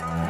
Bye.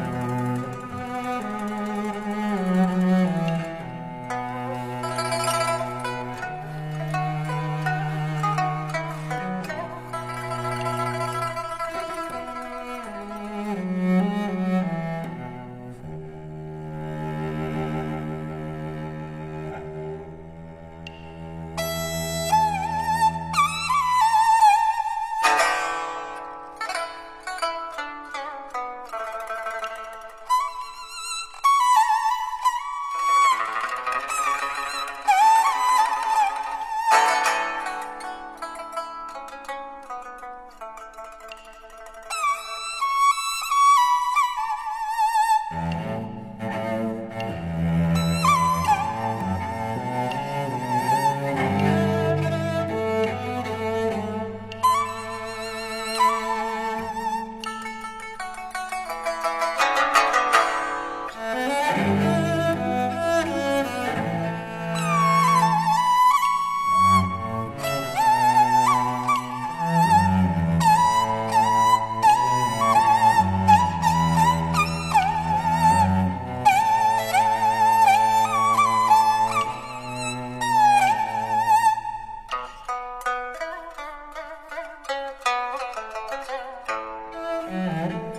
Música